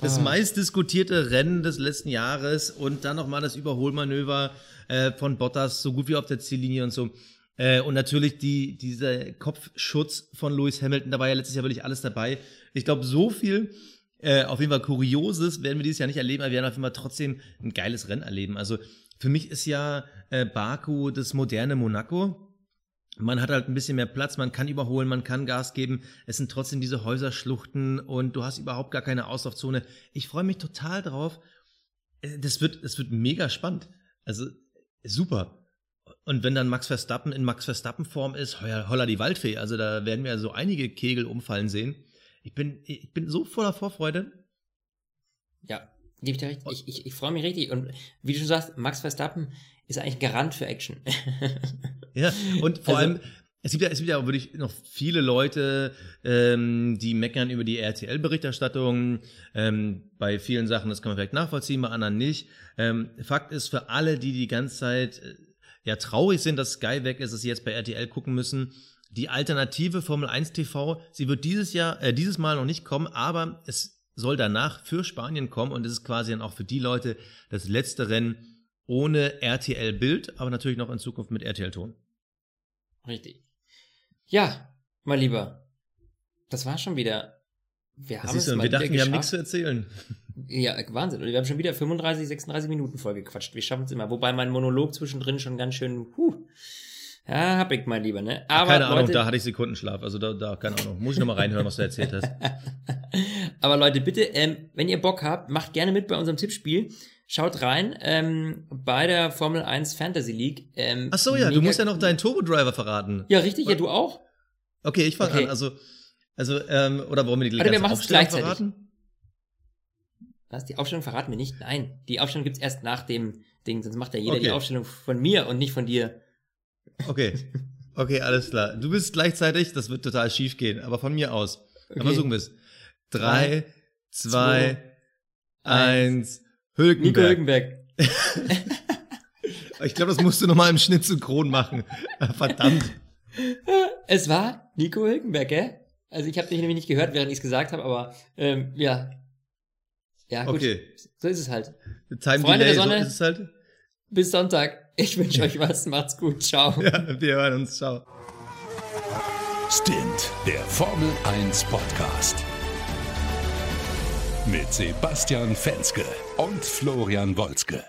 [SPEAKER 3] das ah. meistdiskutierte Rennen des letzten Jahres und dann nochmal das Überholmanöver äh, von Bottas so gut wie auf der Ziellinie und so. Äh, und natürlich die, dieser Kopfschutz von Lewis Hamilton, da war ja letztes Jahr wirklich alles dabei. Ich glaube, so viel äh, auf jeden Fall Kurioses werden wir dieses Jahr nicht erleben, aber wir werden auf jeden Fall trotzdem ein geiles Rennen erleben. Also für mich ist ja äh, Baku das moderne Monaco. Man hat halt ein bisschen mehr Platz, man kann überholen, man kann Gas geben. Es sind trotzdem diese Häuserschluchten und du hast überhaupt gar keine Auslaufzone. Ich freue mich total drauf. Äh, das wird, das wird mega spannend. Also super. Und wenn dann Max Verstappen in Max Verstappen Form ist, holla die Waldfee. Also da werden wir so einige Kegel umfallen sehen. Ich bin, ich bin so voller Vorfreude.
[SPEAKER 2] Ja, Gebe ich dir recht. Ich, ich, ich freue mich richtig. Und wie du schon sagst, Max Verstappen ist eigentlich Garant für Action.
[SPEAKER 3] Ja, und vor
[SPEAKER 2] Also-
[SPEAKER 3] allem, es gibt ja, es gibt ja auch wirklich noch viele Leute, ähm, die meckern über die RTL-Berichterstattung. Ähm, bei vielen Sachen, das kann man vielleicht nachvollziehen, bei anderen nicht. Ähm, Fakt ist, für alle, die die ganze Zeit äh, ja traurig sind, dass Sky weg ist, dass sie jetzt bei RTL gucken müssen, die alternative Formel 1 TV, sie wird dieses Jahr, äh, dieses Mal noch nicht kommen, aber es soll danach für Spanien kommen und es ist quasi dann auch für die Leute das letzte Rennen ohne RTL-Bild, aber natürlich noch in Zukunft mit RTL-Ton.
[SPEAKER 2] Richtig. Ja, mein Lieber. Das war schon wieder. Wir haben
[SPEAKER 3] Siehst
[SPEAKER 2] es
[SPEAKER 3] du,
[SPEAKER 2] mal
[SPEAKER 3] wir dachten, wir haben nichts zu erzählen.
[SPEAKER 2] Ja, Wahnsinn. Und wir haben schon wieder 35, 36 Minuten vollgequatscht. Wir schaffen es immer. Wobei mein Monolog zwischendrin schon ganz schön, huh. Ja, hab ich, mein Lieber, ne? Aber
[SPEAKER 3] keine Ahnung,
[SPEAKER 2] Leute,
[SPEAKER 3] da hatte ich Sekundenschlaf. Also da, da keine Ahnung. Muss ich nochmal reinhören, was du erzählt hast.
[SPEAKER 2] Aber Leute, bitte, ähm, wenn ihr Bock habt, macht gerne mit bei unserem Tippspiel. Schaut rein ähm, bei der Formel 1 Fantasy League. Ähm,
[SPEAKER 3] Ach so, ja, du musst ja noch deinen Turbo-Driver verraten.
[SPEAKER 2] Ja, richtig, ja, du auch?
[SPEAKER 3] Okay, ich fange
[SPEAKER 2] Okay.
[SPEAKER 3] an. Also, also ähm, oder wollen wir die
[SPEAKER 2] Warte, wir machen's
[SPEAKER 3] Aufstellung
[SPEAKER 2] gleichzeitig.
[SPEAKER 3] verraten?
[SPEAKER 2] Was? Die Aufstellung verraten wir nicht? Nein, die Aufstellung gibt's erst nach dem Ding, sonst macht ja jeder die
[SPEAKER 3] Okay.
[SPEAKER 2] Aufstellung von mir und nicht von dir.
[SPEAKER 3] Okay. Okay, alles klar. Du bist gleichzeitig, das wird total schief gehen, aber von mir aus.
[SPEAKER 2] Okay.
[SPEAKER 3] Versuchen wir es. Drei, zwei,
[SPEAKER 2] zwei,
[SPEAKER 3] eins,
[SPEAKER 2] Nico
[SPEAKER 3] Hülkenberg.
[SPEAKER 2] Hülkenberg.
[SPEAKER 3] Ich glaube, das musst du nochmal im Schnitt synchron machen. Verdammt.
[SPEAKER 2] Es war Nico Hülkenberg, gell? Also ich habe dich nämlich nicht gehört, während ich es gesagt habe, aber ähm, ja. Ja, gut.
[SPEAKER 3] Okay.
[SPEAKER 2] So ist es halt.
[SPEAKER 3] Time
[SPEAKER 2] Freunde
[SPEAKER 3] Delay,
[SPEAKER 2] der Sonne.
[SPEAKER 3] so ist es halt.
[SPEAKER 2] Bis Sonntag. Ich wünsche euch was. Macht's gut. Ciao.
[SPEAKER 3] Ja, wir hören uns. Ciao.
[SPEAKER 1] Stint, der Formel 1 Podcast. Mit Sebastian Fenske und Florian Wolzke.